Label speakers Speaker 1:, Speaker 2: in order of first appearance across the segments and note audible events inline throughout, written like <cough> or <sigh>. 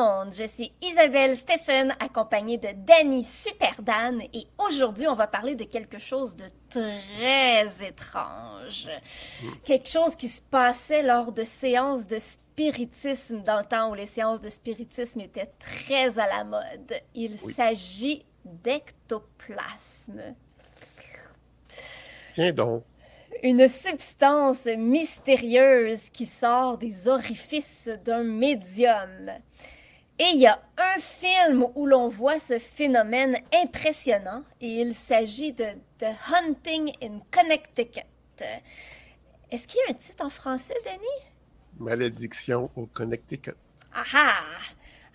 Speaker 1: Monde, je suis Isabelle Stephen accompagnée de Danny Superdan et aujourd'hui on va parler de quelque chose de très étrange. Quelque chose qui se passait lors de séances de spiritisme dans le temps où les séances de spiritisme étaient très à la mode. Il s'agit d'ectoplasme.
Speaker 2: Tiens donc.
Speaker 1: Une substance mystérieuse qui sort des orifices d'un médium. Et il y a un film où l'on voit ce phénomène impressionnant et il s'agit de The Hunting in Connecticut. Est-ce qu'il y a un titre en français, Denis?
Speaker 2: Malédiction au Connecticut.
Speaker 1: Ah ah!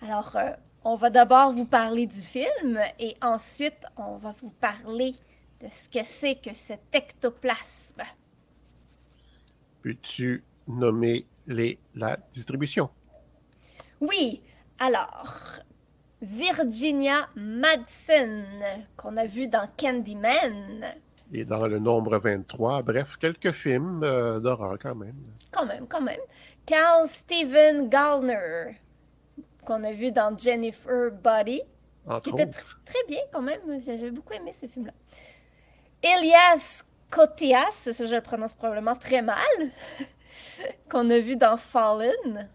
Speaker 1: Alors, euh, on va d'abord vous parler du film et ensuite on va vous parler de ce que c'est que cet ectoplasme.
Speaker 2: Peux-tu nommer les, la distribution?
Speaker 1: Oui, alors, Virginia Madsen, qu'on a vu dans Candyman.
Speaker 2: Et dans le nombre 23, bref, quelques films euh, d'horreur quand même.
Speaker 1: Quand même, quand même. Carl Steven Gallner, qu'on a vu dans Jennifer Body.
Speaker 2: Entre
Speaker 1: qui était tr- très bien quand même. J'ai j'ai beaucoup aimé ce film-là. Elias Koteas, ça je le prononce probablement très mal, <laughs> qu'on a vu dans Fallen.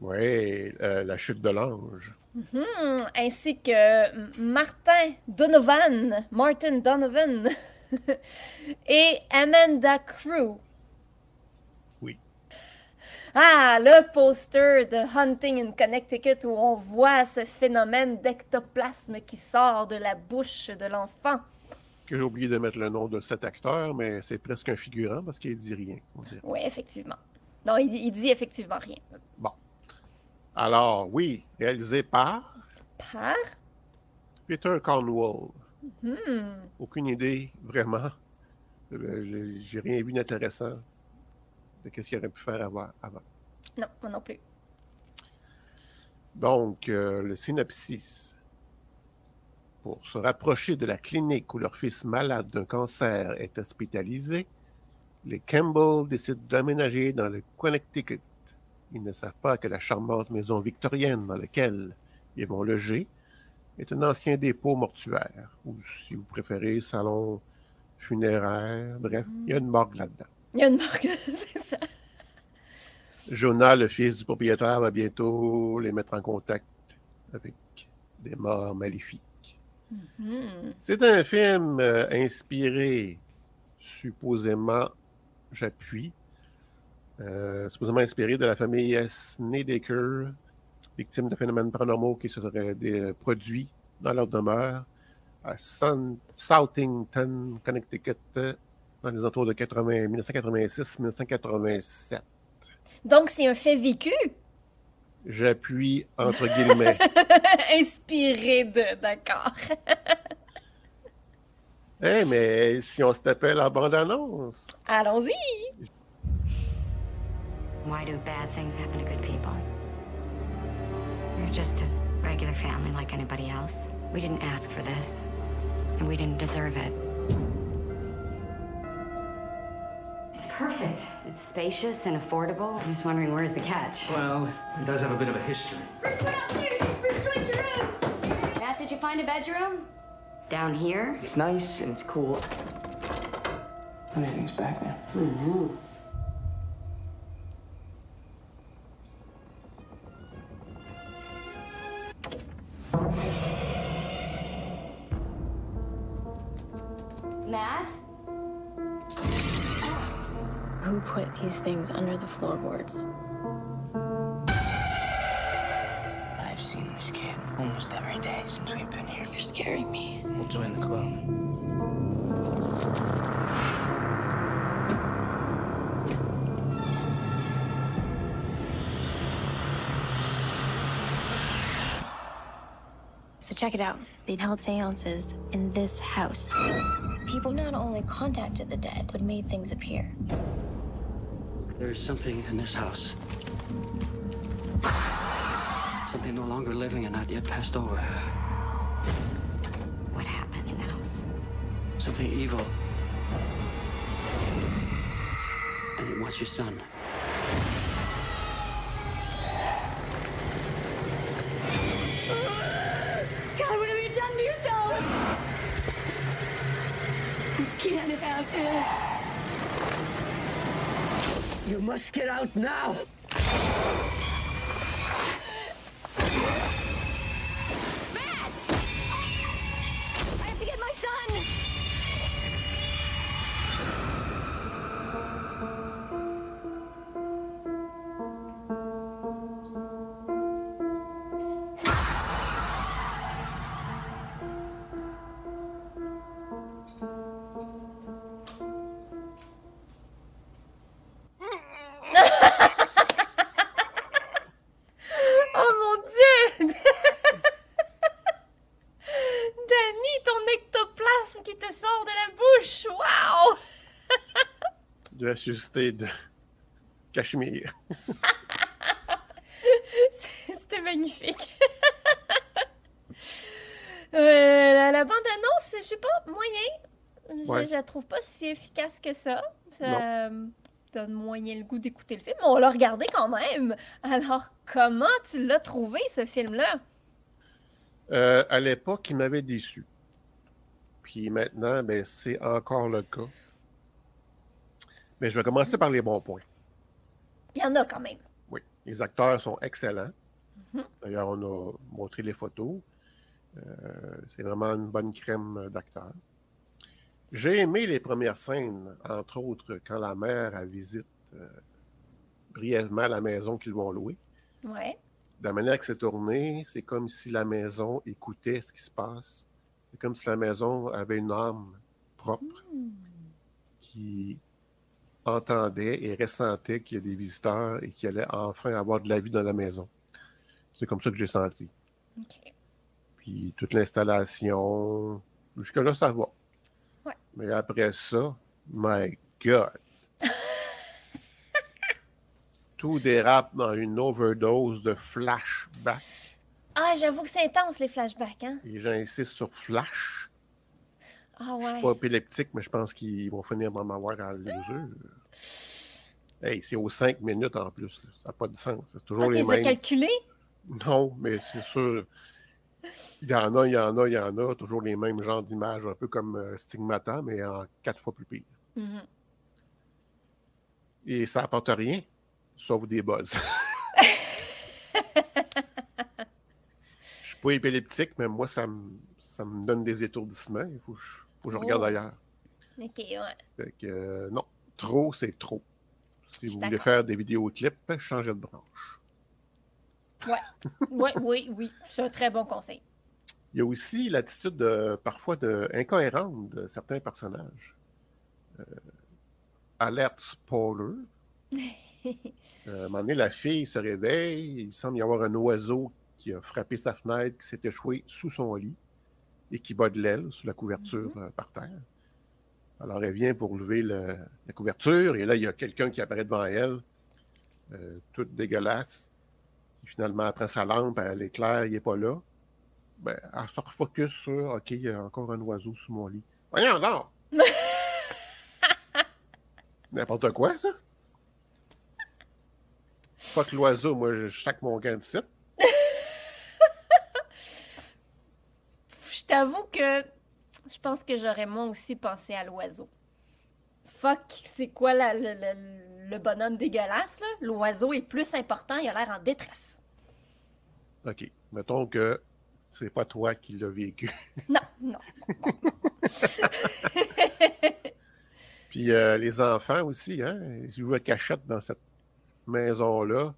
Speaker 2: Oui, euh, La chute de l'ange.
Speaker 1: Hmm, ainsi que Martin Donovan, Martin Donovan <laughs> et Amanda Crew.
Speaker 2: Oui.
Speaker 1: Ah, le poster de Hunting in Connecticut où on voit ce phénomène d'ectoplasme qui sort de la bouche de l'enfant.
Speaker 2: Que j'ai oublié de mettre le nom de cet acteur, mais c'est presque un figurant parce qu'il dit rien. on.
Speaker 1: Oui, effectivement. Non, il, il dit effectivement rien.
Speaker 2: Bon. Alors, oui, réalisé par
Speaker 1: Par?
Speaker 2: Peter Cornwall.
Speaker 1: Hmm.
Speaker 2: Aucune idée, vraiment. Euh, j'ai- rien vu d'intéressant de ce qu'il aurait pu faire avant. avant.
Speaker 1: Non, moi non plus.
Speaker 2: Donc, euh, le synopsis. Pour se rapprocher de la clinique où leur fils malade d'un cancer est hospitalisé, les Campbell décident d'aménager dans le Connecticut. Ils ne savent pas que la charmante maison victorienne dans laquelle ils vont loger est un ancien dépôt mortuaire, ou si vous préférez, salon funéraire. Bref, il y a une morgue là-dedans.
Speaker 1: Il y a une marque, <laughs> c'est ça.
Speaker 2: Jonah, le fils du propriétaire, va bientôt les mettre en contact avec des morts maléfiques.
Speaker 1: Hmm.
Speaker 2: C'est un film euh, inspiré, supposément, j'appuie, euh, supposément inspiré de la famille Snedeker, victime de phénomènes paranormaux qui se seraient produits dans leur demeure à Southington, Connecticut, dans les entours de 80 1986-1987.
Speaker 1: Donc, c'est un fait vécu,
Speaker 2: J'appuie entre guillemets. <laughs>
Speaker 1: inspiré de, d'accord.
Speaker 2: Eh, mais si on se tapait la bande-annonce,
Speaker 1: Allons-y.
Speaker 3: Why do bad things happen to good people? We're just a regular family like anybody else. We didn't ask for this, and we didn't deserve it. It's perfect. It's spacious and affordable. I'm just wondering where's the catch?
Speaker 4: Well, it does have a bit of a history.
Speaker 5: First one upstairs gets first choice of rooms.
Speaker 3: Matt, did you find a bedroom? Down here?
Speaker 4: It's nice and it's cool. Anything's back there.
Speaker 3: Matt?
Speaker 6: Who put these things under the floorboards?
Speaker 4: I've seen this kid almost every day since we've been here.
Speaker 6: You're scaring me.
Speaker 4: We'll join the club.
Speaker 6: So check it out. They'd held seances in this house. People not only contacted the dead, but made things appear.
Speaker 7: There's something in this house. Something no longer living and not yet passed over.
Speaker 3: What happened in the house?
Speaker 7: Something evil. And it wants your son. You must get out now!
Speaker 2: Suscité de Cachemire. <laughs>
Speaker 1: C'était magnifique. <laughs> Euh, la, la bande-annonce, je sais pas, moyen. Je,
Speaker 2: Ouais.
Speaker 1: je la trouve pas si efficace que ça. Ça euh, donne moyen le goût d'écouter le film. Mais on l'a regardé quand même. Alors, comment tu l'as trouvé, ce film-là?
Speaker 2: Euh, à l'époque, il m'avait déçu. Puis maintenant, ben, c'est encore le cas. Mais je vais commencer par les bons points.
Speaker 1: Il y en a quand même.
Speaker 2: Oui, les acteurs sont excellents.
Speaker 1: Mhm.
Speaker 2: D'ailleurs, on a montré les photos. Euh, c'est vraiment une bonne crème d'acteurs. J'ai aimé les premières scènes, entre autres quand la mère elle visite euh, brièvement la maison qu'ils vont louer.
Speaker 1: Ouais.
Speaker 2: De la manière que c'est tourné, c'est comme si la maison écoutait ce qui se passe. C'est comme si la maison avait une âme propre qui entendait et ressentait qu'il y a des visiteurs et qu'il allait enfin avoir de la vie dans la maison. C'est comme ça que j'ai senti. Puis toute l'installation, jusque-là, ça va.
Speaker 1: Ouais.
Speaker 2: Mais après ça, my God! <laughs> Tout dérape dans une overdose de flashback.
Speaker 1: Ah, j'avoue que c'est intense, les flashbacks, hein?
Speaker 2: Et j'insiste sur flash.
Speaker 1: Ah
Speaker 2: Je suis
Speaker 1: ouais.
Speaker 2: pas épileptique, mais je pense qu'ils vont finir par m'avoir les yeux. Hey, c'est aux cinq minutes en plus. là. Ça n'a pas de sens. C'est toujours
Speaker 1: Ok,
Speaker 2: les mêmes.
Speaker 1: calculé?
Speaker 2: Non, mais c'est sûr. Il y en a, il y en a, il y en a. Toujours les mêmes genres d'images, un peu comme euh, Stigmata, mais en quatre fois plus pire.
Speaker 1: Mhm.
Speaker 2: Et ça apporte rien, sauf des buzz. <laughs> Je suis pas épileptique, mais moi, ça me, ça me donne des étourdissements. Il faut, que je- faut que je regarde
Speaker 1: Oh.
Speaker 2: ailleurs.
Speaker 1: Ok, ouais.
Speaker 2: Fait que, euh, non, trop, c'est trop. Si vous voulez faire des vidéoclips, changez de branche.
Speaker 1: Oui, <laughs> oui, oui. C'est un très bon conseil.
Speaker 2: Il y a aussi l'attitude de, parfois de, incohérente de certains personnages. Euh, alerte spoiler. <laughs> Euh, à un moment donné, la fille se réveille. Il semble y avoir un oiseau qui a frappé sa fenêtre, qui s'est échoué sous son lit et qui bat de l'aile sous la couverture euh, par terre. Alors, elle vient pour lever le- la couverture et là, il y a quelqu'un qui apparaît devant elle, euh, toute dégueulasse. Finalement, prend sa lampe, elle éclaire, il n'est pas là. Ben, elle se refocus sur OK, il y a encore un oiseau sous mon lit. Voyons donc! <laughs> N'importe quoi, ça? Fuck l'oiseau, moi, je sac mon gant de site. <laughs>
Speaker 1: Je t'avoue que je pense que j'aurais moi aussi pensé à l'oiseau. Fuck, c'est quoi la- le, le- le bonhomme dégueulasse, là? L'oiseau est plus important, il a l'air en détresse.
Speaker 2: OK. Mettons que c'est pas toi qui l'as vécu. <laughs>
Speaker 1: Non, non. <laughs>
Speaker 2: Puis euh, les enfants aussi, hein? Ils jouent à cachette dans cette maison-là.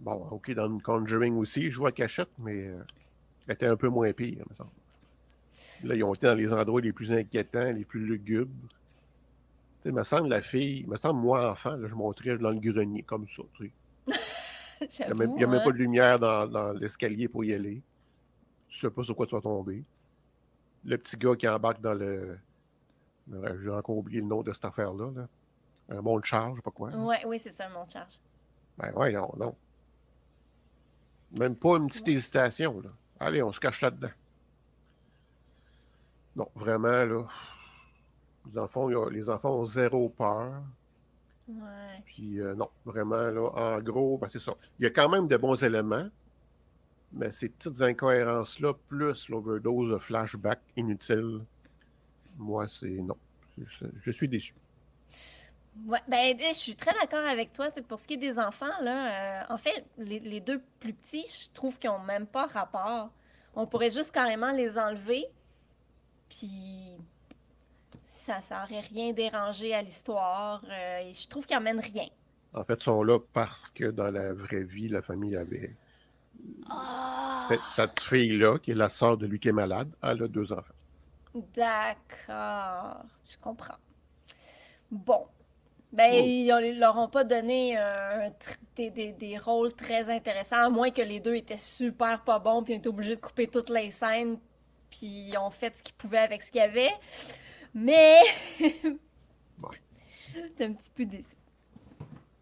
Speaker 2: Bon, OK, dans une Conjuring aussi, jouent à cachette, mais euh, elle était un peu moins pire, me semble. Là, ils ont été dans les endroits les plus inquiétants, les plus lugubres. Tu sais, me semble, la fille, me semble, moi, enfant, là, je montrais dans le grenier, comme ça, tu sais. <laughs> Il n'y a, même,
Speaker 1: J'avoue,
Speaker 2: pas
Speaker 1: hein.
Speaker 2: de lumière dans, dans l'escalier pour y aller. Tu sais pas sur quoi tu vas tomber. Le petit gars qui embarque dans le. le- J'ai encore oublié le nom de cette affaire-là. Là. Un monde de charge, je sais pas quoi.
Speaker 1: Ouais, oui, c'est ça, mon charge.
Speaker 2: Ben ouais, non, non. Même pas une petite hésitation, là. Allez, on se cache là-dedans. Non, vraiment, là. Les enfants, ont- les enfants ont zéro peur.
Speaker 1: Ouais.
Speaker 2: Puis euh, non, vraiment, là, en gros, ben, c'est ça. Il y a quand même de bons éléments, mais ces petites incohérences-là, plus l'overdose de flashback inutile, moi, c'est non. Je, je suis déçu.
Speaker 1: Ouais, ben, je suis très d'accord avec toi. C'est pour ce qui est des enfants, là. euh, en fait, les, les deux plus petits, je trouve qu'ils n'ont même pas rapport. On pourrait juste carrément les enlever, puis ça, ça aurait rien dérangé à l'histoire. euh, et je trouve qu'ils n'emmènent rien.
Speaker 2: En fait, ils sont là parce que dans la vraie vie, la famille avait
Speaker 1: Ah!
Speaker 2: cette, cette fille-là, qui est la sœur de lui qui est malade, elle a deux enfants.
Speaker 1: D'accord, je comprends. Bon. Ben,
Speaker 2: Oh.
Speaker 1: ils ne leur ont pas donné euh, des rôles très intéressants, à moins que les deux étaient super pas bons, puis ils étaient obligés de couper toutes les scènes, puis ils ont fait ce qu'ils pouvaient avec ce qu'il y avait. Mais. <laughs>
Speaker 2: Ouais.
Speaker 1: T'es un petit peu déçu.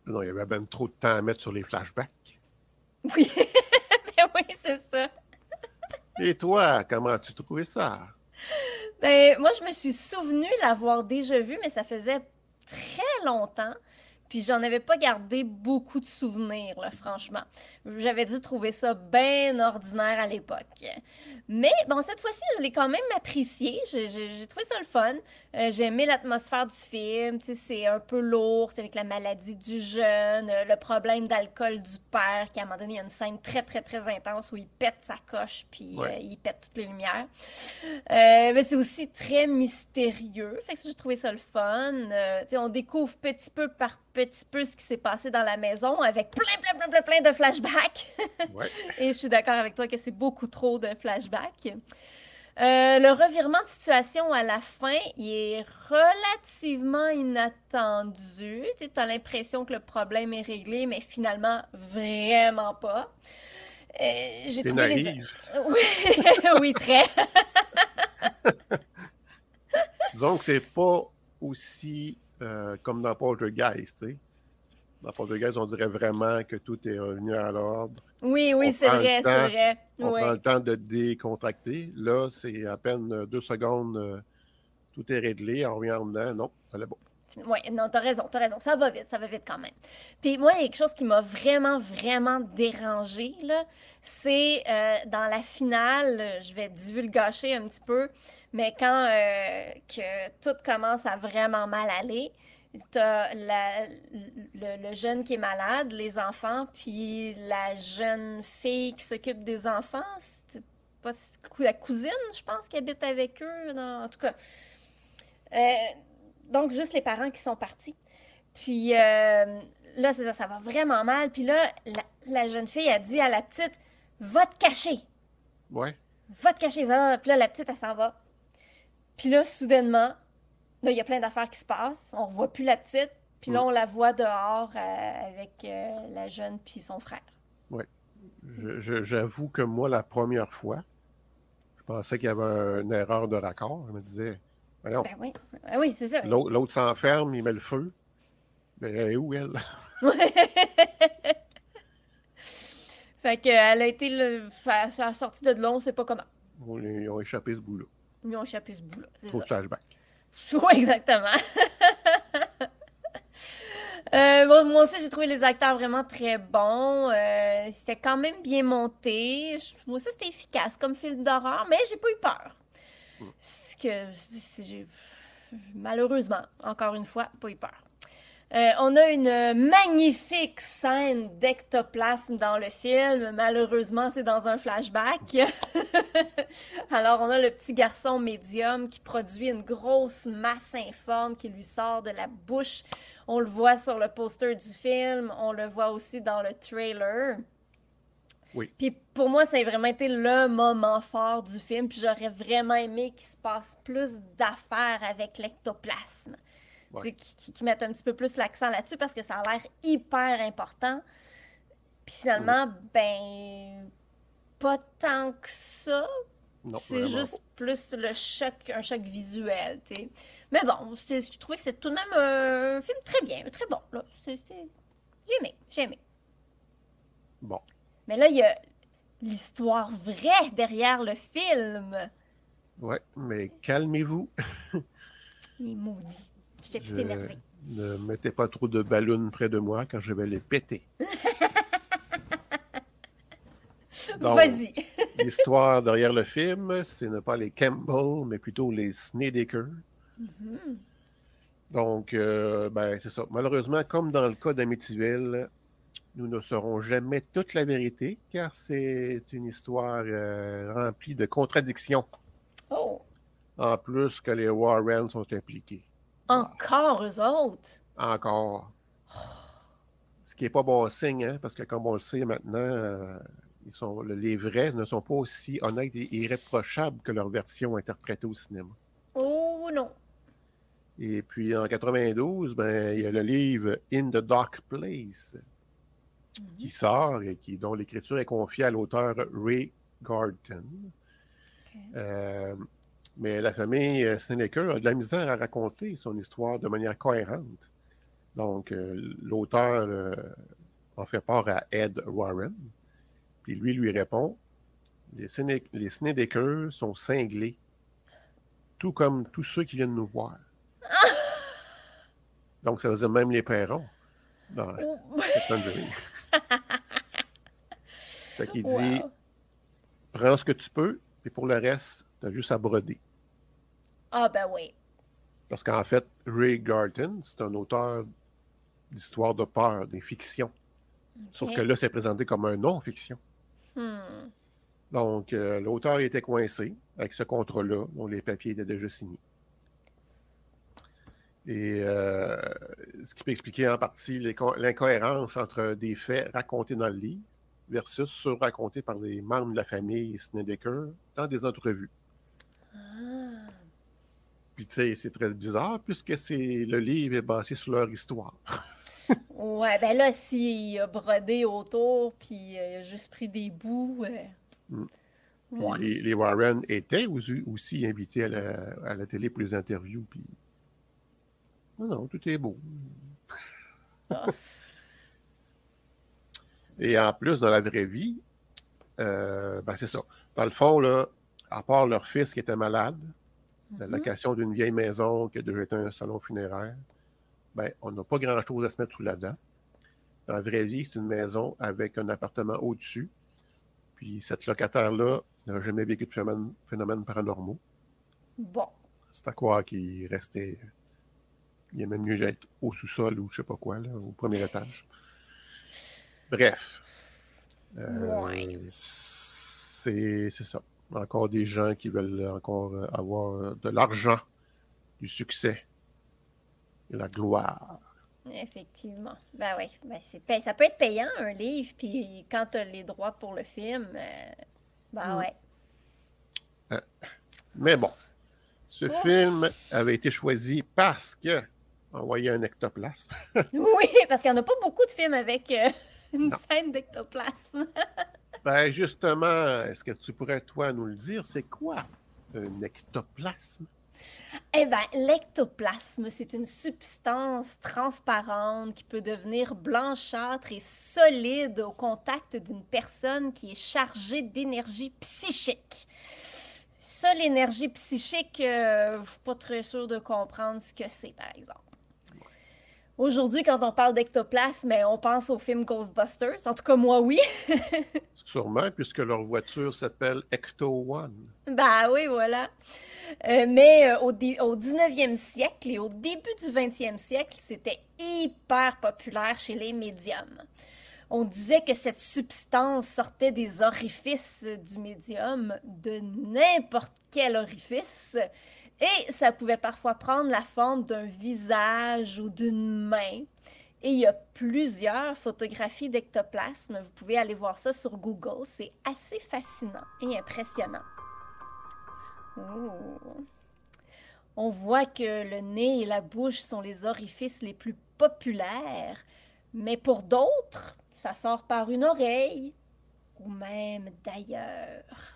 Speaker 2: Non, il y avait ben trop de temps à mettre sur les flashbacks.
Speaker 1: Oui, <laughs> ben oui, c'est ça.
Speaker 2: Et toi, comment as-tu trouvé ça?
Speaker 1: Ben, moi, je me suis souvenu l'avoir déjà vu, mais ça faisait très longtemps. Puis j'en avais pas gardé beaucoup de souvenirs, là, franchement. J'avais dû trouver ça bien ordinaire à l'époque. Mais bon, cette fois-ci, je l'ai quand même apprécié. J'ai trouvé ça le fun. Euh, j'ai aimé l'atmosphère du film. C'est un peu lourd, c'est avec la maladie du jeune, euh, le problème d'alcool du père, qui à un moment donné, il y a une scène très, très, très intense où il pète sa coche, puis
Speaker 2: Ouais.
Speaker 1: euh, il pète toutes les lumières. Euh, mais c'est aussi très mystérieux. Fait que j'ai trouvé ça le fun. On découvre petit peu par petit peu ce qui s'est passé dans la maison avec plein, plein, plein, plein, plein de flashbacks. <laughs>
Speaker 2: Ouais.
Speaker 1: Et je suis d'accord avec toi que c'est beaucoup trop de flashbacks. Euh, le revirement de situation à la fin, il est relativement inattendu. Tu as l'impression que le problème est réglé, mais finalement, vraiment pas. Euh, j'ai trouvé les-. <laughs> Oui, <laughs> oui, très.
Speaker 2: Disons que c'est pas aussi euh, comme dans Poltergeist, tu sais. Dans Poltergeist, on dirait vraiment que tout est revenu à l'ordre.
Speaker 1: Oui, oui, c'est vrai, c'est vrai.
Speaker 2: On
Speaker 1: Oui.
Speaker 2: prend le temps de décontracter. Là, c'est à peine euh, deux secondes, euh, tout est réglé. On revient en dedans. Non, ça allait bon.
Speaker 1: Oui, non, t'as raison, t'as raison. Ça va vite, ça va vite quand même. Puis moi, il y a quelque chose qui m'a vraiment, vraiment dérangé, là. C'est euh, dans la finale, je vais divulgacher un petit peu, mais quand euh, que tout commence à vraiment mal aller, t'as la- le, le jeune qui est malade, les enfants, puis la jeune fille qui s'occupe des enfants, c'était pas la cousine, je pense, qui habite avec eux, en tout cas. Euh, donc, juste les parents qui sont partis. Puis euh, là, c'est ça, ça va vraiment mal. Puis là, la, la jeune fille a dit à la petite Va te cacher
Speaker 2: Ouais.
Speaker 1: Va te cacher va. Puis là, la petite, elle s'en va. Puis là, soudainement, là, il y a plein d'affaires qui se passent. On revoit plus la petite. Puis là, on la voit dehors euh, avec euh, la jeune puis son frère.
Speaker 2: Je- J'avoue que moi, la première fois, je pensais qu'il y avait une erreur de raccord. Je me disais, voyons,
Speaker 1: Ben oui, Ben oui, c'est ça.
Speaker 2: l'autre s'enferme, il met le feu. Mais elle est où, elle? <laughs> <laughs>
Speaker 1: fait qu'elle a été le... a sorti de là, on sait pas comment.
Speaker 2: Ils ont échappé ce bout-là.
Speaker 1: Ils ont échappé ce bout-là.
Speaker 2: Trop
Speaker 1: ça.
Speaker 2: flashback. <laughs>
Speaker 1: Oui, exactement. <laughs> Euh, bon, moi aussi, j'ai trouvé les acteurs vraiment très bons. Euh, c'était quand même bien monté. Je- Moi aussi, c'était efficace comme film d'horreur, mais j'ai pas eu peur. Ce que, j'ai- malheureusement, encore une fois, pas eu peur. Euh, on a une magnifique scène d'ectoplasme dans le film. Malheureusement, c'est dans un flashback. <laughs> Alors, on a le petit garçon médium qui produit une grosse masse informe qui lui sort de la bouche. On le voit sur le poster du film. On le voit aussi dans le trailer.
Speaker 2: Oui.
Speaker 1: Puis pour moi, ça a vraiment été le moment fort du film. Puis j'aurais vraiment aimé qu'il se passe plus d'affaires avec l'ectoplasme.
Speaker 2: Ouais.
Speaker 1: Qui, mettent un petit peu plus l'accent là-dessus parce que ça a l'air hyper important. Puis finalement, ben, pas tant que ça. C'est juste plus le choc, un choc visuel, tu sais. Mais bon, je trouvais que c'est tout de même un film très bien, très bon. J'ai aimé, j'ai aimé.
Speaker 2: Bon.
Speaker 1: Mais là, il y a l'histoire vraie derrière le film.
Speaker 2: Ouais, mais calmez-vous. <laughs>
Speaker 1: Les maudits. J'étais tout.
Speaker 2: Ne mettez pas trop de ballons près de moi quand je vais les péter. <laughs>
Speaker 1: Vas-y. <laughs>
Speaker 2: L'histoire derrière le film, c'est ne pas les Campbell, mais plutôt les Snedeker.
Speaker 1: Mhm.
Speaker 2: Donc, euh, ben, c'est ça. Malheureusement, comme dans le cas d'Amityville, nous ne saurons jamais toute la vérité, car c'est une histoire euh, remplie de contradictions.
Speaker 1: Oh,
Speaker 2: En plus que les Warren sont impliqués.
Speaker 1: Encore eux autres?
Speaker 2: Encore. <sighs> Ce qui n'est pas bon signe, hein, parce que comme on le sait maintenant, euh, ils sont, le- les vrais ne sont pas aussi honnêtes et irréprochables que leur version interprétée au cinéma.
Speaker 1: Oh non.
Speaker 2: Et puis en 92, ben, il y a le livre In the Dark Place qui sort et qui, dont l'écriture est confiée à l'auteur Ray Garton. Euh, mais la famille euh, Snedeker a de la misère à raconter son histoire de manière cohérente. Donc, euh, l'auteur euh, en fait part à Ed Warren, puis lui lui répond Les, Snedeker sont cinglés, tout comme tous ceux qui viennent nous voir. <laughs> Donc, ça veut dire même les Perrons. Dans <laughs> fait qu'il dit prends ce que tu peux, et pour le reste, tu as juste à broder.
Speaker 1: Ah ben oui.
Speaker 2: Parce qu'en fait, Ray Garton, c'est un auteur d'histoires de peur, des fictions. Sauf que là, c'est présenté comme un non-fiction.
Speaker 1: Hmm.
Speaker 2: Donc, euh, l'auteur était coincé avec ce contrat-là, dont les papiers étaient déjà signés. Et euh, ce qui peut expliquer en partie l'incohérence entre des faits racontés dans le livre versus ceux racontés par des membres de la famille Snedeker dans des entrevues.
Speaker 1: Ah.
Speaker 2: Puis, tu sais, c'est très bizarre puisque c'est le livre est basé sur leur histoire. <laughs>
Speaker 1: Ouais, ben là, s'il a brodé autour, puis euh, il a juste pris des bouts. euh,
Speaker 2: Mm.
Speaker 1: Ouais.
Speaker 2: les, les Warren étaient aussi, aussi invités à la, à la télé pour les interviews. Puis... Non, non, tout est beau.
Speaker 1: Ah. <laughs>
Speaker 2: Et en plus, dans la vraie vie, euh, ben c'est ça. Dans le fond, là, à part leur fils qui était malade, la
Speaker 1: Mhm.
Speaker 2: location d'une vieille maison qui a déjà été un salon funéraire, ben, on n'a pas grand-chose à se mettre sous la dent. Dans la vraie vie, c'est une maison avec un appartement au-dessus. Puis cette locataire-là n'a jamais vécu de phénomènes, phénomènes paranormaux.
Speaker 1: Bon.
Speaker 2: C'est à croire qu'il restait. Il est même mieux être au sous-sol ou je sais pas quoi, là, au premier étage. Bref. Euh,
Speaker 1: Ouais.
Speaker 2: c'est ça. Encore des gens qui veulent encore euh, avoir euh, de l'argent, du succès et la gloire.
Speaker 1: Effectivement. Ben oui. Ben pay- Ça peut être payant, un livre, puis quand tu as les droits pour le film, euh, ben
Speaker 2: Mm.
Speaker 1: ouais.
Speaker 2: Mais bon, ce
Speaker 1: Ouf.
Speaker 2: film avait été choisi parce que envoyé un ectoplasme. <laughs>
Speaker 1: Oui, parce qu'il n'y en a pas beaucoup de films avec euh, une
Speaker 2: Non.
Speaker 1: scène d'ectoplasme. <laughs>
Speaker 2: Ben justement, est-ce que tu pourrais toi nous le dire, c'est quoi un ectoplasme?
Speaker 1: Eh bien, l'ectoplasme, c'est une substance transparente qui peut devenir blanchâtre et solide au contact d'une personne qui est chargée d'énergie psychique. Ça, l'énergie psychique, euh, je suis pas très sûre de comprendre ce que c'est, par exemple. Aujourd'hui, quand on parle d'ectoplasme, ben, on pense au film Ghostbusters. En tout cas, moi, oui. <laughs>
Speaker 2: Sûrement, puisque leur voiture s'appelle Ecto One.
Speaker 1: Ben oui, voilà. Euh, mais euh, au, au 19e siècle et au début du 20e siècle, c'était hyper populaire chez les médiums. On disait que cette substance sortait des orifices du médium, de n'importe quel orifice, et ça pouvait parfois prendre la forme d'un visage ou d'une main. Et il y a plusieurs photographies d'ectoplasme. Vous pouvez aller voir ça sur Google. C'est assez fascinant et impressionnant. On voit que le nez et la bouche sont les orifices les plus populaires, mais pour d'autres, ça sort par une oreille ou même d'ailleurs.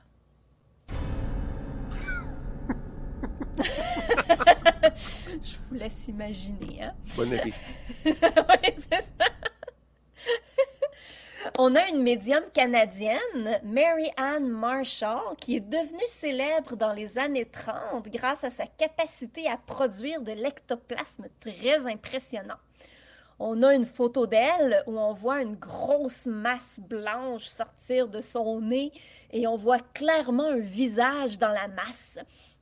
Speaker 1: Je vous laisse imaginer, hein?
Speaker 2: Bon appétit. <laughs>
Speaker 1: Oui, c'est ça. On a une médium canadienne, Mary Ann Marshall, qui est devenue célèbre dans les années 30 grâce à sa capacité à produire de l'ectoplasme très impressionnant. On a une photo d'elle où on voit une grosse masse blanche sortir de son nez et on voit clairement un visage dans la masse.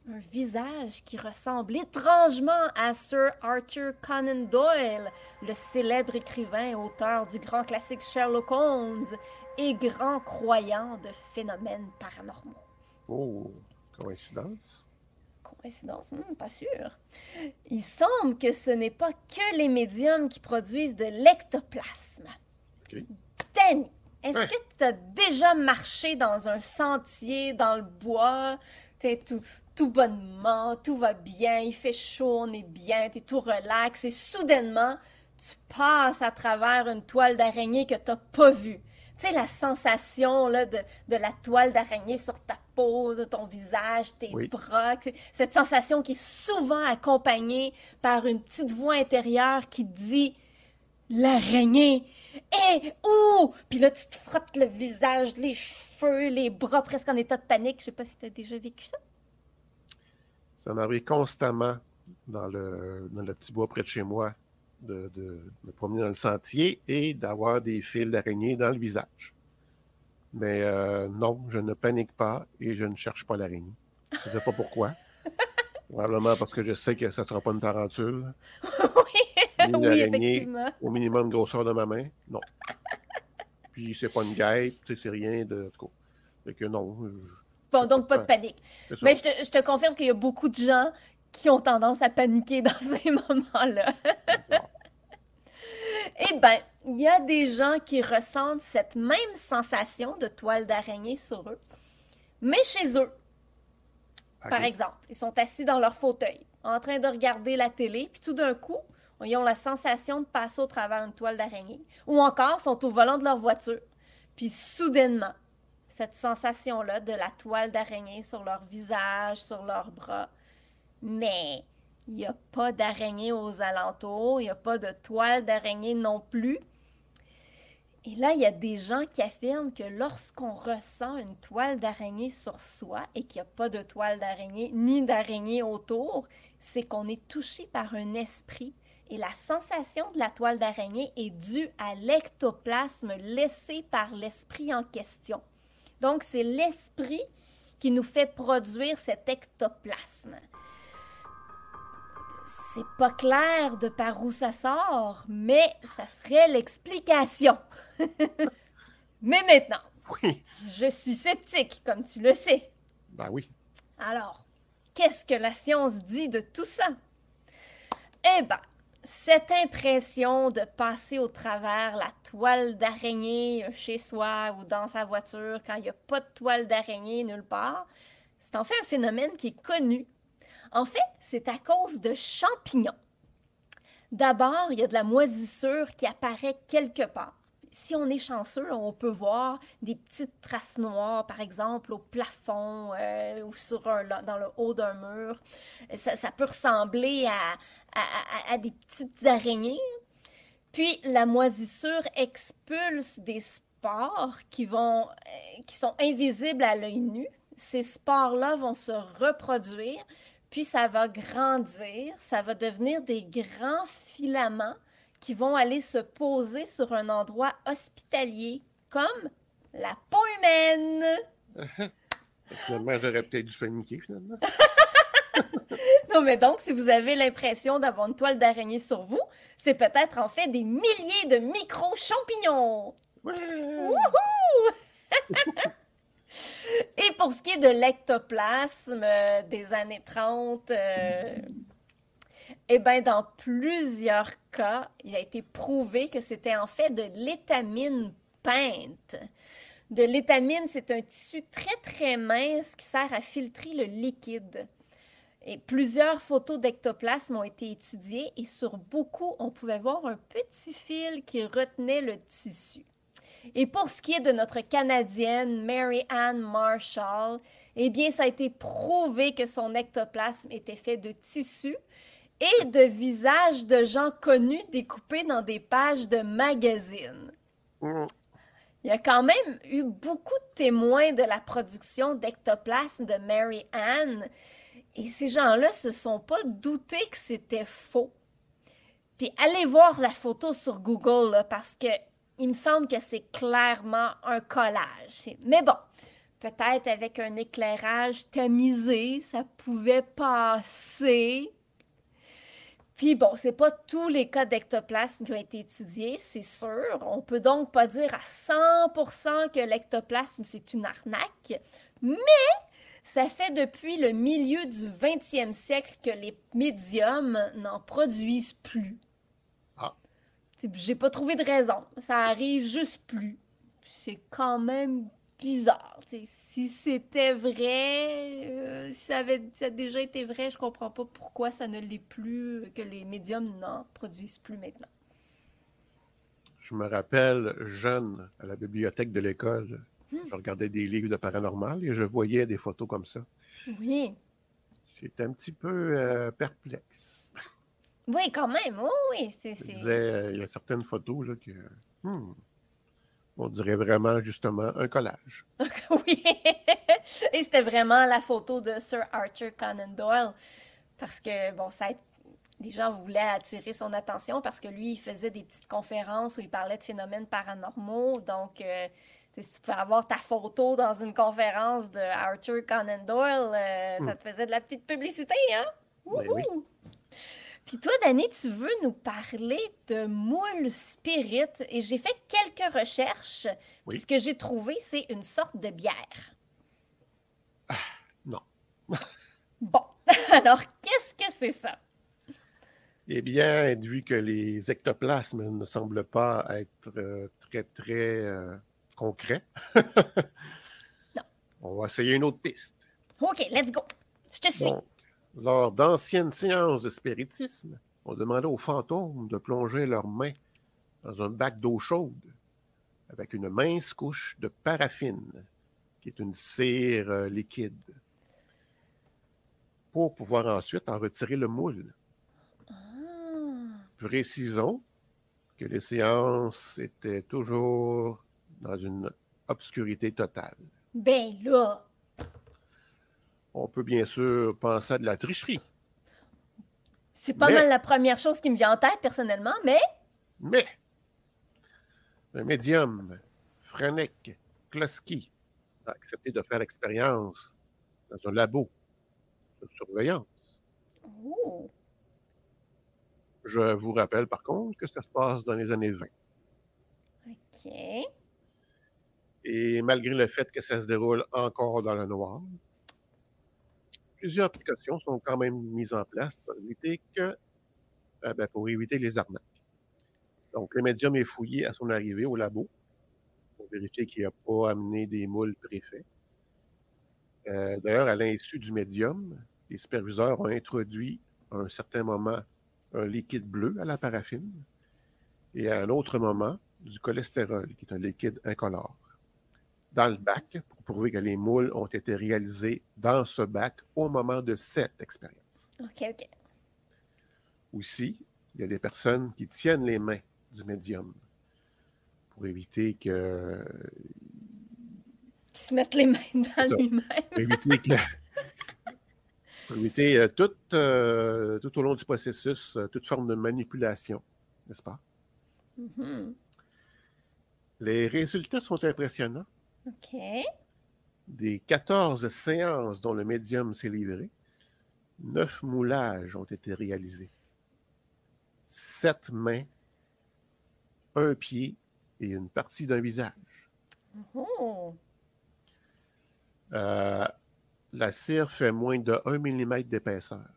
Speaker 1: Un visage qui ressemble étrangement à Sir Arthur Conan Doyle, le célèbre écrivain et auteur du grand classique Sherlock Holmes et grand croyant de phénomènes paranormaux.
Speaker 2: Oh, coïncidence?
Speaker 1: Coïncidence? Hmm, pas sûr. Il semble que ce n'est pas que les médiums qui produisent de l'ectoplasme.
Speaker 2: OK.
Speaker 1: Danny, est-ce
Speaker 2: Ouais.
Speaker 1: que tu as déjà marché dans un sentier, dans le bois? T'es tout, tout bonnement, tout va bien, il fait chaud, on est bien, t'es tout relax, et soudainement, tu passes à travers une toile d'araignée que t'as pas vue. Tu sais, la sensation là, de, de la toile d'araignée sur ta peau, de ton visage, tes
Speaker 2: Oui.
Speaker 1: bras, cette sensation qui est souvent accompagnée par une petite voix intérieure qui dit l'araignée. Et où? Puis là, tu te frottes le visage, les cheveux, les bras presque en état de panique. Je sais pas si tu as déjà vécu ça.
Speaker 2: Ça m'arrive constamment dans le, dans le petit bois près de chez moi de, de me promener dans le sentier et d'avoir des fils d'araignée dans le visage. Mais euh, non, je ne panique pas et je ne cherche pas l'araignée. Je ne sais pas pourquoi. <laughs> Probablement parce que je sais que ça ne sera pas une tarentule. <laughs>
Speaker 1: oui,
Speaker 2: une
Speaker 1: oui, effectivement.
Speaker 2: au minimum grosseur de ma main. Non. Puis c'est pas une guêpe, c'est rien de. En tout cas. Fait que non. je-
Speaker 1: Bon, donc pas de panique. Mais je te, je te confirme qu'il y a beaucoup de gens qui ont tendance à paniquer dans <laughs> ces moments-là. Eh bien, il y a des gens qui ressentent cette même sensation de toile d'araignée sur eux, mais chez eux. Par exemple, ils sont assis dans leur fauteuil, en train de regarder la télé, puis tout d'un coup, ils ont la sensation de passer au travers une toile d'araignée. Ou encore, sont au volant de leur voiture, puis soudainement, cette sensation-là de la toile d'araignée sur leur visage, sur leurs bras. Mais il n'y a pas d'araignée aux alentours, il n'y a pas de toile d'araignée non plus. Et là, il y a des gens qui affirment que lorsqu'on ressent une toile d'araignée sur soi et qu'il n'y a pas de toile d'araignée ni d'araignée autour, c'est qu'on est touché par un esprit. Et la sensation de la toile d'araignée est due à l'ectoplasme laissé par l'esprit en question. Donc, c'est l'esprit qui nous fait produire cet ectoplasme. C'est pas clair de par où ça sort, mais ça serait l'explication. <laughs> mais maintenant,
Speaker 2: Oui.
Speaker 1: je suis sceptique, comme tu le sais.
Speaker 2: Ben oui.
Speaker 1: Alors, qu'est-ce que la science dit de tout ça? Eh ben, cette impression de passer au travers la toile d'araignée chez soi ou dans sa voiture quand il n'y a pas de toile d'araignée nulle part, c'est en fait un phénomène qui est connu. En fait, c'est à cause de champignons. D'abord, il y a de la moisissure qui apparaît quelque part. Si on est chanceux, on peut voir des petites traces noires, par exemple, au plafond euh, ou sur dans le haut d'un mur. Ça peut ressembler à, à- à- à des petites araignées. Puis la moisissure expulse des spores qui, vont, euh, qui sont invisibles à l'œil nu. Ces spores-là vont se reproduire, puis ça va grandir, ça va devenir des grands filaments qui vont aller se poser sur un endroit hospitalier comme la peau humaine. <laughs>
Speaker 2: Finalement, j'aurais peut-être dû paniquer, finalement. <laughs> <laughs>
Speaker 1: Non, mais donc, si vous avez l'impression d'avoir une toile d'araignée sur vous, c'est peut-être en fait des milliers de micro-champignons.
Speaker 2: Ouais. <laughs>
Speaker 1: Et pour ce qui est de l'ectoplasme euh, des années 30, euh, eh bien, dans plusieurs cas, il a été prouvé que c'était en fait de l'étamine peinte. De l'étamine, c'est un tissu très très mince qui sert à filtrer le liquide. Et plusieurs photos d'ectoplasme ont été étudiées et sur beaucoup, on pouvait voir un petit fil qui retenait le tissu. Et pour ce qui est de notre Canadienne Mary Ann Marshall, eh bien, ça a été prouvé que son ectoplasme était fait de tissu et de visages de gens connus découpés dans des pages de magazines.
Speaker 2: Mm.
Speaker 1: Il y a quand même eu beaucoup de témoins de la production d'ectoplasme de Mary Ann et ces gens-là se sont pas doutés que c'était faux. Puis allez voir la photo sur Google parce que il me semble que c'est clairement un collage. Mais bon, peut-être avec un éclairage tamisé, ça pouvait passer. Puis bon, c'est pas tous les cas d'ectoplasme qui ont été étudiés, c'est sûr. On peut donc pas dire à 100% que l'ectoplasme c'est une arnaque, mais ça fait depuis le milieu du 20e siècle que les médiums n'en produisent plus.
Speaker 2: Ah.
Speaker 1: J'ai pas trouvé de raison. Ça arrive juste plus. C'est quand même bizarre. Si c'était vrai, euh, si ça avait ça a déjà été vrai, je comprends pas pourquoi ça ne l'est plus, que les médiums n'en produisent plus maintenant.
Speaker 2: Je me rappelle, jeune, à la bibliothèque de l'école. Je regardais des livres de paranormal et je voyais des photos comme ça.
Speaker 1: Oui.
Speaker 2: J'étais un petit peu euh, perplexe.
Speaker 1: Oui, quand même. Oui, oui. C'est,
Speaker 2: euh, il y a certaines photos là, que, hmm, on dirait vraiment justement un collage. <laughs>
Speaker 1: Oui. Et c'était vraiment la photo de Sir Arthur Conan Doyle. Parce que, bon, ça, les gens voulaient attirer son attention parce que lui, il faisait des petites conférences où il parlait de phénomènes paranormaux. Donc, euh, si tu pouvais avoir ta photo dans une conférence de Arthur Conan Doyle, euh, ça te faisait de la petite publicité, hein?
Speaker 2: Ben oui.
Speaker 1: Puis toi, Danny, tu veux nous parler de moules spirit et j'ai fait quelques recherches.
Speaker 2: Oui.
Speaker 1: Ce que j'ai trouvé, c'est une sorte de bière.
Speaker 2: non. <laughs>
Speaker 1: Bon, <laughs> alors qu'est-ce que c'est ça?
Speaker 2: Eh bien, vu que les ectoplasmes ne semblent pas être euh, très, très euh, concrets, <laughs>
Speaker 1: Non.
Speaker 2: on va essayer une autre piste.
Speaker 1: Ok, let's go. Je te suis.
Speaker 2: Donc, lors d'anciennes séances de spiritisme, on demandait aux fantômes de plonger leurs mains dans un bac d'eau chaude avec une mince couche de paraffine, qui est une cire euh, liquide, pour pouvoir ensuite en retirer le moule.
Speaker 1: Ah,
Speaker 2: Précisons que les séances étaient toujours dans une obscurité totale.
Speaker 1: ben là,
Speaker 2: On peut bien sûr penser à de la tricherie,
Speaker 1: c'est pas
Speaker 2: Mais-
Speaker 1: mal la première chose qui me vient en tête personnellement, mais
Speaker 2: mais un médium, Franek Kloski, a accepté de faire l'expérience dans un labo de surveillance.
Speaker 1: Oh,
Speaker 2: Je vous rappelle par contre que ça se passe dans les années 20.
Speaker 1: ok.
Speaker 2: Et malgré le fait que ça se déroule encore dans le noir, plusieurs précautions sont quand même mises en place pour éviter que euh, ben, pour éviter les arnaques. Donc, le médium est fouillé à son arrivée au labo pour vérifier qu'il n'a pas amené des moules préfets. Euh, D'ailleurs, à l'insu du médium, les superviseurs ont introduit à un certain moment un liquide bleu à la paraffine et à un autre moment du cholestérol, qui est un liquide incolore dans le bac pour prouver que les moules ont été réalisés dans ce bac au moment de cette expérience.
Speaker 1: Ok, ok.
Speaker 2: Aussi, il y a des personnes qui tiennent les mains du médium pour éviter que
Speaker 1: Qui se mettent les mains dans
Speaker 2: ça.
Speaker 1: lui-même.
Speaker 2: pour éviter que pour éviter euh, tout, euh, tout au long du processus euh, toute forme de manipulation, n'est-ce pas?
Speaker 1: Mhm.
Speaker 2: Les résultats sont impressionnants.
Speaker 1: Ok.
Speaker 2: Des 14 séances dont le médium s'est livré, 9 moulages ont été réalisés. 7 mains, un pied et une partie d'un visage.
Speaker 1: Oh.
Speaker 2: Euh, la cire fait moins de 1 mm d'épaisseur.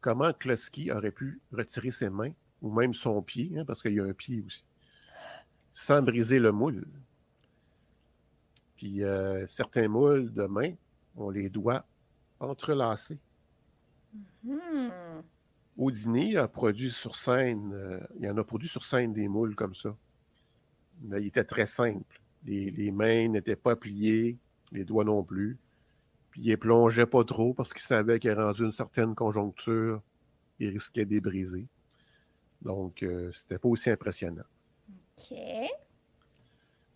Speaker 2: Comment Kloski aurait pu retirer ses mains, ou même son pied, hein, parce qu'il y a un pied aussi, sans briser le moule? Puis euh, certains moules de main, on les doit entrelacés.
Speaker 1: Hmm.
Speaker 2: Houdini a produit sur scène, euh, il en a produit sur scène des moules comme ça. Mais il était très simple. Les, les mains n'étaient pas pliées, les doigts non plus. Puis il les plongeait pas trop parce qu'il savait qu'il rendu une certaine conjoncture, il risquait de les briser. Donc, euh, c'était pas aussi impressionnant.
Speaker 1: Ok.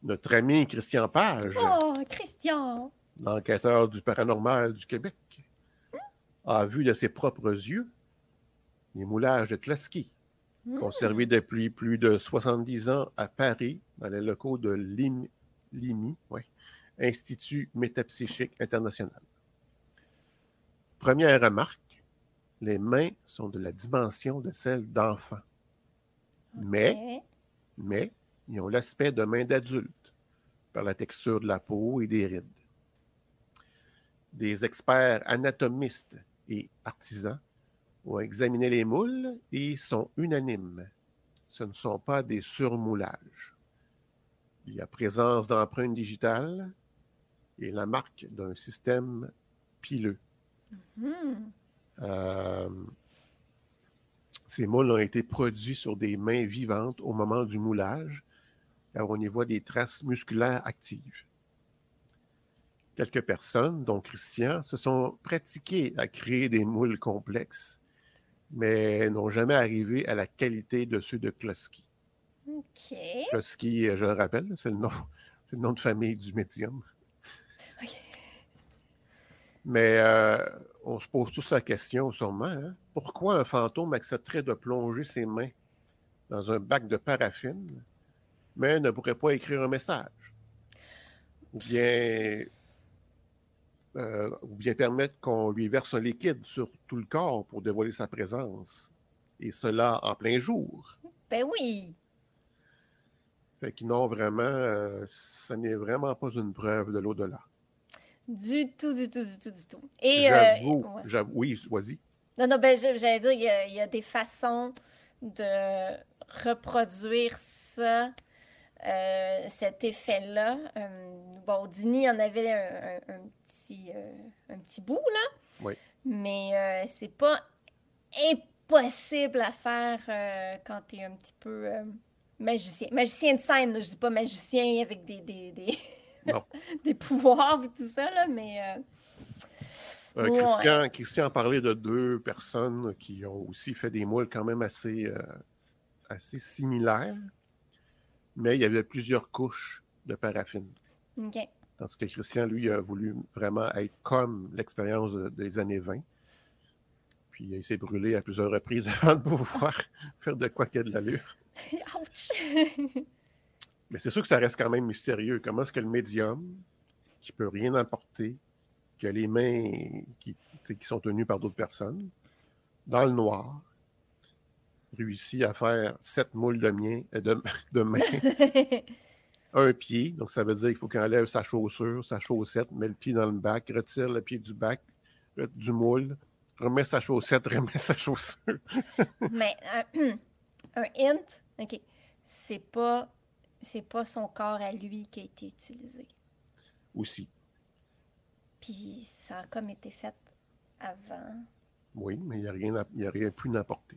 Speaker 2: Notre ami Christian Page,
Speaker 1: Oh, Christian.
Speaker 2: l'enquêteur du paranormal du Québec, a vu de ses propres yeux les moulages de Klasky,
Speaker 1: Hmm.
Speaker 2: conservés depuis plus de 70 ans à Paris, dans les locaux de l'Im- l'IMI, ouais, Institut métapsychique international. Première remarque, les mains sont de la dimension de celles d'enfants. Mais. Mais, ils ont l'aspect de mains d'adultes par la texture de la peau et des rides. Des experts anatomistes et artisans ont examiné les moules et sont unanimes. Ce ne sont pas des surmoulages. Il y a présence d'empreintes digitales et la marque d'un système pileux.
Speaker 1: Hmm.
Speaker 2: Euh, ces moules ont été produits sur des mains vivantes au moment du moulage, car on y voit des traces musculaires actives. Quelques personnes, dont Christian, se sont pratiquées à créer des moules complexes, mais n'ont jamais arrivé à la qualité de ceux de Kloski.
Speaker 1: OK.
Speaker 2: Kloski, je le rappelle, c'est le nom, c'est le nom de famille du médium. Mais euh, on se pose tous la question, sûrement, hein, pourquoi un fantôme accepterait de plonger ses mains dans un bac de paraffine, mais ne pourrait pas écrire un message? Ou bien, euh, ou bien permettre qu'on lui verse un liquide sur tout le corps pour dévoiler sa présence, et cela en plein jour?
Speaker 1: Ben oui.
Speaker 2: Fait que non, vraiment, euh, ce n'est vraiment pas une preuve de l'au-delà.
Speaker 1: Du tout, du tout, du tout, du tout. Et, euh,
Speaker 2: J'avoue,
Speaker 1: ouais.
Speaker 2: oui, vas-y.
Speaker 1: Non, non, ben, j'allais dire, il y, a, il y a des façons de reproduire ça, euh, cet effet-là. Euh, bon, Dini en avait un, un- un petit, un petit bout, là.
Speaker 2: Oui.
Speaker 1: Mais c'est pas impossible à faire quand tu es un petit peu magicien. Magicien de scène, là, je dis pas magicien avec des, des, des,
Speaker 2: Non. <laughs>
Speaker 1: des pouvoirs et tout ça, là, mais... euh,
Speaker 2: Euh,
Speaker 1: Ouais.
Speaker 2: Christian, Christian parlait de deux personnes qui ont aussi fait des moules quand même assez, euh, assez similaires, mais il y avait plusieurs couches de paraffine.
Speaker 1: OK.
Speaker 2: Tandis que Christian, lui, a voulu vraiment être comme l'expérience de- des années 20. Puis il s'est brûlé à plusieurs reprises <laughs> avant de pouvoir faire de quoi qu'il y a de l'allure. <laughs>
Speaker 1: Ouch!
Speaker 2: Mais c'est sûr que ça reste quand même mystérieux. Comment est-ce que le médium, qui peut rien apporter, qui a les mains qui, qui sont tenues par d'autres personnes, dans le noir, réussit à faire sept moules de, mien, euh, de, <laughs> de main, <laughs> un pied. Donc ça veut dire qu'il faut qu'il enlève sa chaussure, sa chaussette, met le pied dans le bac, retire le pied du bac, euh, du moule, remet sa chaussette, <laughs> remet sa chaussure.
Speaker 1: Mais un, <clears throat> un hint, ok, c'est pas, c'est pas son corps à lui qui a été utilisé.
Speaker 2: aussi.
Speaker 1: Puis ça a comme été fait avant.
Speaker 2: Oui, mais il n'y a, rien à- y a rien plus d'apporter.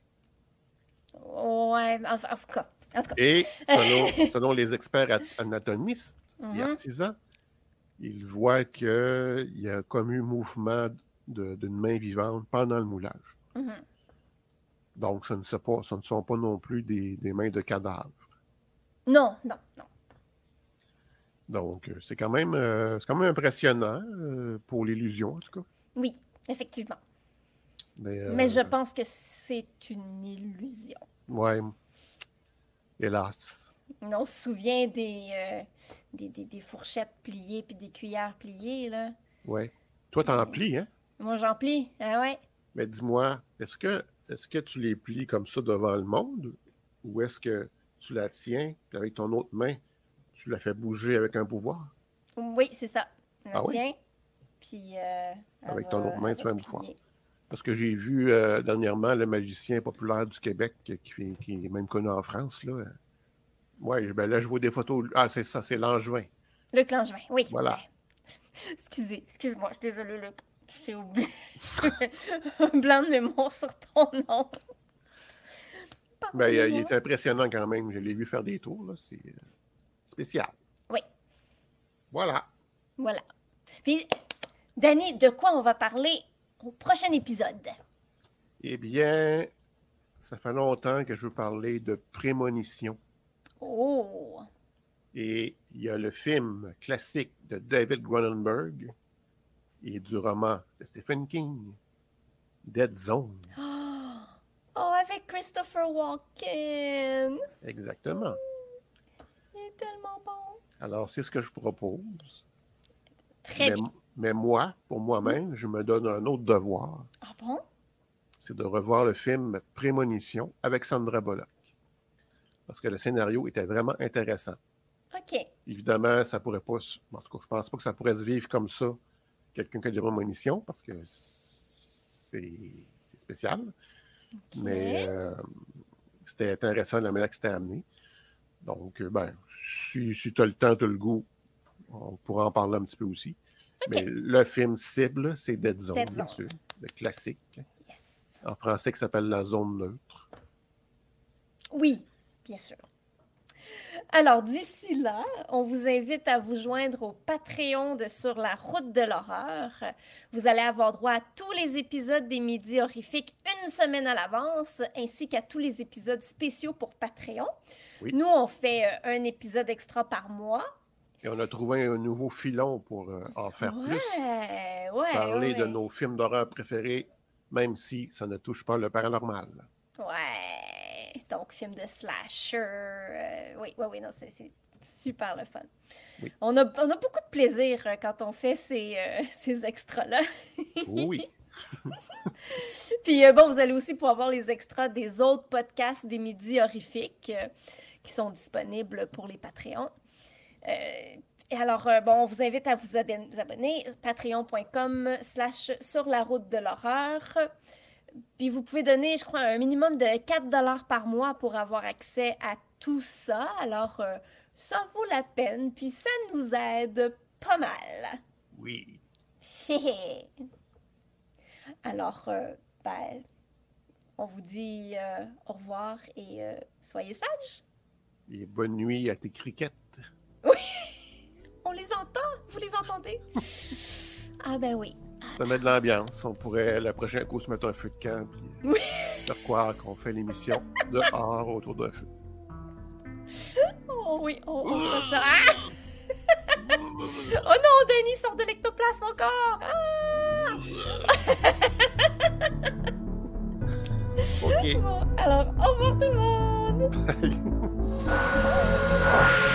Speaker 1: Ouais, en, en tout cas. En tout cas.
Speaker 2: Et <laughs> selon, selon les experts at- anatomistes et
Speaker 1: Mhm.
Speaker 2: artisans, ils voient qu'il y a comme eu mouvement d'une main vivante pendant le moulage.
Speaker 1: Mhm.
Speaker 2: Donc, ce ne, sont pas, ce ne sont pas non plus des, des mains de cadavres.
Speaker 1: Non, non, non.
Speaker 2: Donc, euh, c'est quand même, euh, c'est quand même impressionnant euh, pour l'illusion, en tout cas.
Speaker 1: Oui, effectivement.
Speaker 2: Mais, euh,
Speaker 1: Mais je pense que c'est une illusion.
Speaker 2: Ouais. Hélas.
Speaker 1: On se souvient des, des, des- des fourchettes pliées puis des cuillères pliées, là.
Speaker 2: Ouais. Toi, t'en plies, hein?
Speaker 1: Moi, j'en plie. Ah ouais?
Speaker 2: Mais dis-moi, est-ce que, est-ce que tu les plies comme ça devant le monde ou est-ce que tu la tiens puis avec ton autre main, tu la fais bouger avec un pouvoir?
Speaker 1: Oui, c'est ça. On
Speaker 2: Ah oui?
Speaker 1: tient. Puis. euh,
Speaker 2: Avec ton autre main, tu fais un pouvoir. Parce que j'ai vu euh, dernièrement le magicien populaire du Québec qui est même connu en France. Là. Ouais, ben là, je vois des photos. Ah, c'est ça, c'est Langevin.
Speaker 1: Luc Langevin, oui.
Speaker 2: Voilà. <laughs>
Speaker 1: Excusez, excuse-moi, je suis désolée, Luc. J'ai oublié. <laughs> Un blanc de mémoire sur ton nom.
Speaker 2: Ben, il, est impressionnant quand même. Je l'ai vu faire des tours. là. C'est euh, spécial.
Speaker 1: Oui,
Speaker 2: Voilà.
Speaker 1: voilà. Puis, Danny, de quoi on va parler au prochain épisode?
Speaker 2: Eh bien, ça fait longtemps que je veux parler de prémonition.
Speaker 1: Oh!
Speaker 2: Et il y a le film classique de David Cronenberg et du roman de Stephen King, Dead Zone.
Speaker 1: Oh, avec Christopher Walken!
Speaker 2: Exactement.
Speaker 1: Il est tellement bon!
Speaker 2: Alors, c'est ce que je propose.
Speaker 1: Très
Speaker 2: mais,
Speaker 1: bien.
Speaker 2: mais moi, pour moi-même, je me donne un autre devoir.
Speaker 1: Ah bon?
Speaker 2: C'est de revoir le film Prémonition avec Sandra Bullock. Parce que le scénario était vraiment intéressant.
Speaker 1: OK.
Speaker 2: Évidemment, ça pourrait pas. En tout cas, je pense pas que ça pourrait se vivre comme ça, quelqu'un qui a des prémonitions, parce que c'est c'est Mais euh, c'était intéressant la manière que c'était amené. Donc, euh, ben, si, si tu as le temps, tu as le goût, on pourra en parler un petit peu aussi. Mais le film cible, c'est Dead Zone,
Speaker 1: Dead
Speaker 2: bien
Speaker 1: Zone.
Speaker 2: sûr, le classique.
Speaker 1: Yes.
Speaker 2: En français, qui s'appelle La Zone Neutre.
Speaker 1: Oui, bien sûr. Alors, d'ici là, on vous invite à vous joindre au Patreon de Sur la route de l'horreur. Vous allez avoir droit à tous les épisodes des Midis horrifiques une semaine à l'avance, ainsi qu'à tous les épisodes spéciaux pour Patreon.
Speaker 2: Oui.
Speaker 1: Nous, on fait euh, un épisode extra par mois.
Speaker 2: Et on a trouvé un nouveau filon pour euh, en faire plus.
Speaker 1: Ouais, ouais.
Speaker 2: Parler de nos films d'horreur préférés, même si ça ne touche pas le paranormal.
Speaker 1: Ouais. Donc, film de slasher. euh, oui, oui, oui, non, c'est super le fun.
Speaker 2: Oui.
Speaker 1: On, a, on a beaucoup de plaisir euh, quand on fait ces, euh, <laughs> ces extras-là.
Speaker 2: Oui, <laughs>
Speaker 1: Puis, euh, bon, vous allez aussi pouvoir voir les extras des autres podcasts des Midis horrifiques euh, qui sont disponibles pour les Patreons. Et alors, bon, on vous invite à vous abonner, patreon.com slash sur la route de l'horreur. Puis vous pouvez donner, je crois, un minimum de 4 dollars par mois pour avoir accès à tout ça. Alors, euh, ça vaut la peine, puis ça nous aide pas mal.
Speaker 2: oui. <laughs>
Speaker 1: Alors, euh, ben, on vous dit euh, au revoir et euh, soyez sages.
Speaker 2: Et bonne nuit à tes criquettes. <laughs>
Speaker 1: On les entend? Vous les entendez? <laughs> ah ben oui.
Speaker 2: Ça met de l'ambiance. On pourrait, le prochain coup, se mettre un feu de camp et
Speaker 1: Oui.
Speaker 2: faire croire qu'on fait l'émission dehors autour d'un feu.
Speaker 1: Oh oui, on, on fera ça. Ah! oh non, Denis sort de l'ectoplasme encore! Ah!
Speaker 2: OK.
Speaker 1: Bon, alors, au revoir tout le monde! <laughs>